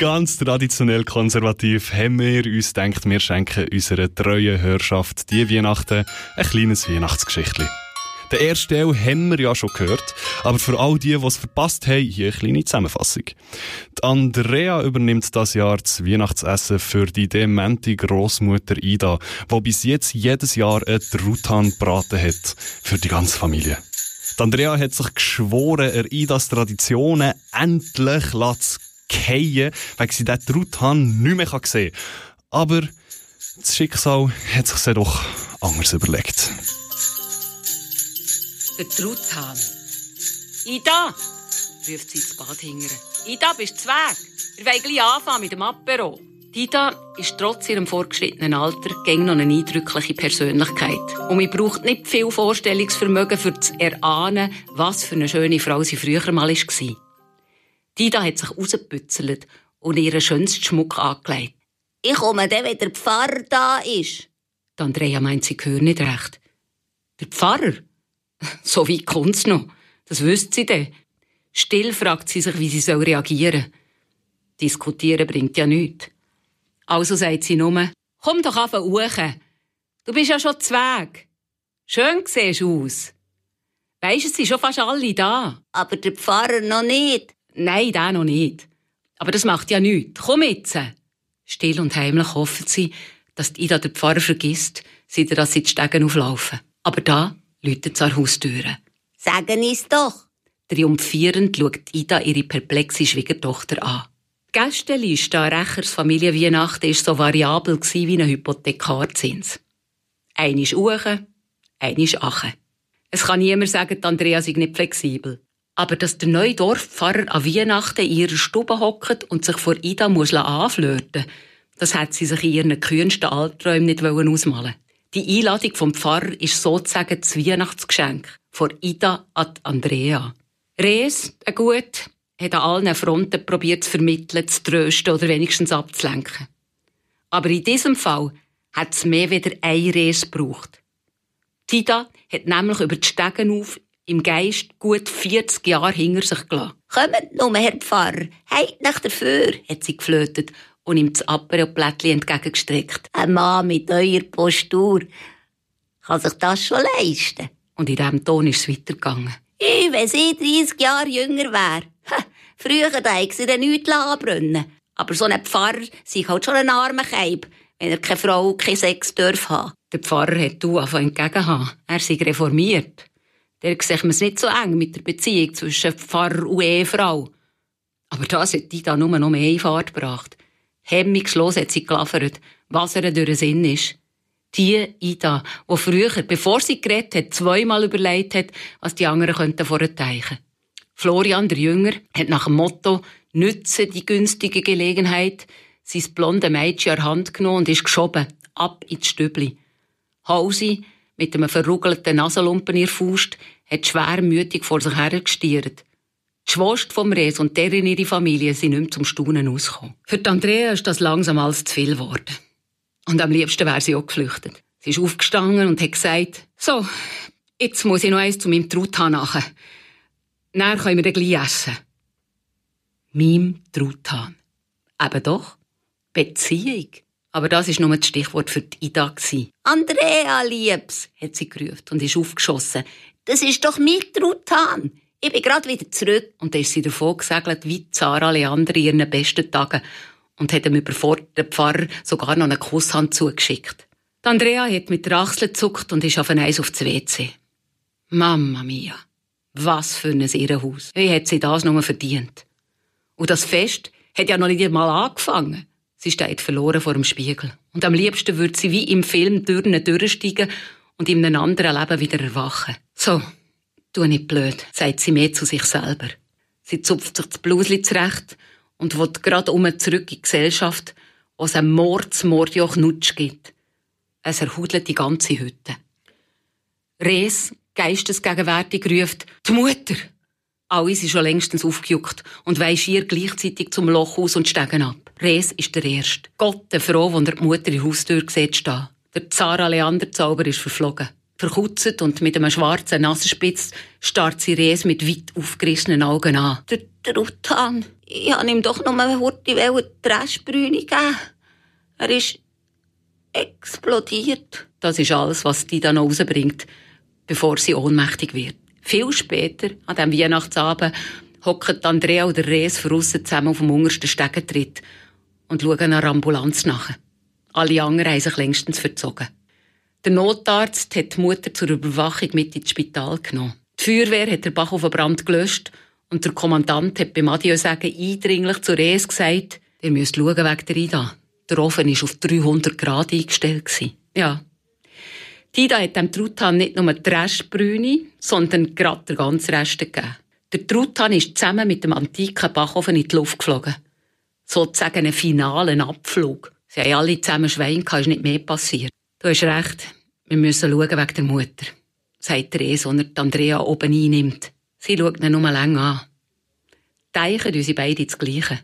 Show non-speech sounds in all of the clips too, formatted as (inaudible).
Ganz traditionell konservativ haben wir uns gedacht, wir schenken unserer treuen Hörschaft die Weihnachten ein kleines Weihnachtsgeschichtchen. Den ersten Teil haben wir ja schon gehört, aber für all die, die es verpasst haben, hier eine kleine Zusammenfassung. Die Andrea übernimmt das Jahr das Weihnachtsessen für die demente Großmutter Ida, die bis jetzt jedes Jahr einen Truthahn gebraten hat für die ganze Familie. Die Andrea hat sich geschworen, er Idas Traditionen endlich zu fallen, weil sie diesen Truthahn nicht mehr sehen kann. Aber das Schicksal hat sich doch anders überlegt. Der Truthahn. Ida! ruft sie ins Bad hingern. Ida, bist du Weg? Wir wollen gleich anfangen mit dem Apero. Ida ist trotz ihrem fortgeschrittenen Alter gäng noch eine eindrückliche Persönlichkeit. Und man braucht nicht viel Vorstellungsvermögen, für zu erahnen, was für eine schöne Frau sie früher mal war. Dida hat sich rausgebützelt und ihren schönsten Schmuck angelegt. Ich komme dann, wenn der Pfarrer da ist. Die Andrea meint, sie gehört nicht recht. Der Pfarrer? (laughs) So weit kommt's noch. Das wüsste sie denn. Still fragt sie sich, wie sie reagieren soll. Diskutieren bringt ja nichts. Also sagt sie nur, komm doch auf uchen. Du bist ja schon Weg. Schön siehst du aus. Weisst, es sind schon fast alle da. Aber der Pfarrer noch nicht. Nein, der noch nicht. Aber das macht ja nichts. Komm jetzt. Still und heimlich hoffen sie, dass Ida den Pfarrer vergisst, seit er sie die Stegen auflaufen. Aber da läutet es an Haustüre. Sagen es doch. Triumphierend schaut Ida ihre perplexe Schwiegertochter an. Die Gästeliste an Rechers Familienweihnachten war so variabel wie ein Hypothekarzins. Eine ist Uche, eine ist Ache. Es kann niemand sagen, Andrea sei nicht flexibel. Aber dass der neue Dorfpfarrer an Weihnachten in ihrer Stube hockt und sich vor Ida muss anflirten das hat sie sich in ihren kühnsten Albträumen nicht ausmalen Die Einladung vom Pfarrer ist sozusagen das Weihnachtsgeschenk von Ida an Andrea. Rees, ein Gut, hat an allen Fronten probiert zu vermitteln, zu trösten oder wenigstens abzulenken. Aber in diesem Fall hat es mehr wieder ein Rees gebraucht. Tida hat nämlich über die Stegen auf im Geist gut 40 Jahre hinter sich gelassen. Kommt nur, Herr Pfarrer, heit nach dafür, hat sie geflötet und ihm das Aperol-Plättchen entgegengestreckt. Ein Mann mit eurer Postur kann sich das schon leisten. Und in diesem Ton ist es weitergegangen. Ich, wenn sie 30 Jahre jünger wäre. Früher hätte sie dann nichts anbrennen Aber so ein Pfarrer sei halt schon ein armer Keib, wenn er keine Frau, kein Sex darf haben. Der Pfarrer hat du anfangen entgegenhaben. Er sei reformiert. Der sieht man es nicht so eng mit der Beziehung zwischen Pfarrer und Ehefrau. Aber das hat die da nur noch mehr in Fahrt gebracht. Hemmungslos hat sie gelaffert, was ihr durch den Sinn ist. Die Ida, die früher, bevor sie geredet hat, zweimal überlegt hat, was die anderen könnten vorteichen. Florian, der Jünger, hat nach dem Motto «Nütze die günstige Gelegenheit» sein blonde Mädchen an Hand genommen und ist geschoben, ab ins Stübli. Hausi, mit einem verrugelten Nasenlumpen in der Faust, hat schwermütig vor sich hergestiert. Die Schwester vom Res und deren ihre Familie sind nicht mehr zum Staunen ausgekommen. Für die Andrea ist das langsam alles zu viel geworden. Und am liebsten wäre sie auch geflüchtet. Sie ist aufgestanden und hat gesagt, so, jetzt muss ich noch eins zu meinem Truthahn nachher. Dann können wir dann gleich essen. Mim Truthahn. Eben doch. Beziehung. Aber das war nur das Stichwort für die Ida. Andrea, Liebs, hat sie gerufen und ist aufgeschossen. Das ist doch mein Truthahn. Ich bin gerade wieder zurück. Und dann ist sie davon gesegelt wie Zara Leander in ihren besten Tagen und hat ihm überforderten Pfarrer sogar noch eine Kusshand zugeschickt. Die Andrea hat mit der Achsel gezuckt und ist auf ein Eis aufs WC. Mama mia, was für ein Irrenhaus. Wie hat sie das nur verdient? Und das Fest hat ja noch nicht einmal angefangen. Sie steht verloren vor dem Spiegel. Und am liebsten würde sie wie im Film Türen durchsteigen und in einem anderen Leben wieder erwachen. So, tu nicht blöd, sagt sie mehr zu sich selber. Sie zupft sich das Blusli zurecht und will gerade um zurück in die Gesellschaft, wo es einen Mordsmord ja Knutsch gibt. Es erhudelt die ganze Hütte. Res, geistesgegenwärtig, ruft, die Mutter! Alle sind schon längstens aufgejuckt und weiss schier gleichzeitig zum Loch aus und steigen ab. Res ist der Erste. Gott der froh, wenn er die Mutter in der Haustür sieht stehen. Der Zara Leander Zauber ist verflogen. Verkutzt und mit einem schwarzen Nasenspitz starrt sie Res mit weit aufgerissenen Augen an. Der Truthahn ich habe ihm doch nur eine Hurti Dreschbrüne geben. Er ist explodiert. Das ist alles, was die dann rausbringt, bevor sie ohnmächtig wird. Viel später, an diesem Weihnachtsabend, hocken Andrea und Res draussen zusammen auf dem untersten Stegentritt und schauen einer Ambulanz nach. Alle anderen haben sich längstens verzogen. Der Notarzt hat die Mutter zur Überwachung mit ins Spital genommen. Die Feuerwehr hat den Bach auf den Brand gelöscht und der Kommandant hat beim Adieu sagen eindringlich zu Res gesagt, ihr müsst schauen wegen der Ida. Der Ofen war auf 300 Grad eingestellt. Ja. Die Ida hat dem Truthahn nicht nur die Restbrüne, sondern gerade den ganzen Rest gegeben. Der Truthahn ist zusammen mit dem antiken Backofen in die Luft geflogen. Sozusagen ein finalen Abflug. Sie haben alle zusammen Schwein gehabt, ist nicht mehr passiert. Du hast recht, wir müssen schauen wegen der Mutter, sagt Therese, und Andrea oben einnimmt. Sie schaut ihn nur länger an. Teichen unsere beide das Gleiche.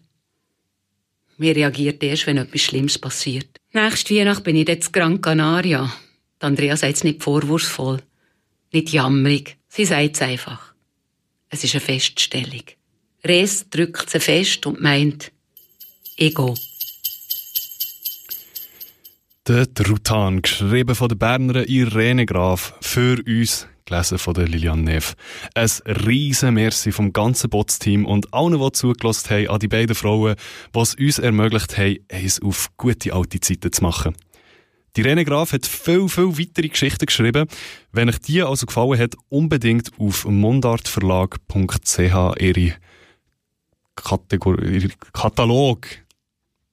Wir reagieren erst, wenn etwas Schlimmes passiert. Nächste Weihnacht bin ich jetzt in Gran Canaria. Die Andrea sagt es nicht vorwurfsvoll, nicht jammerig. Sie sagt es einfach. Es ist eine Feststellung. Res drückt sie fest und meint, ich gehe. Der Trutan, geschrieben von der Berner Irene Graf, für uns, gelesen von der Lilian Neff. Ein riesen Merci vom ganzen Bots-Team und allen, die zugelassen haben, an die beiden Frauen, die es uns ermöglicht haben, eins auf gute alte Zeiten zu machen. Die Irene Graf hat viel, viel weitere Geschichten geschrieben. Wenn euch die also gefallen hat, unbedingt auf mundartverlag.ch ihre Kategorie, Katalog,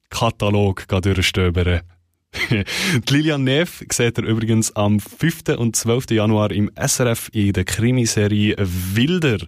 Katalog durchstöbern. (laughs) Lilian Neff seht ihr übrigens am 5. und 12. Januar im SRF in der Krimiserie Wilder.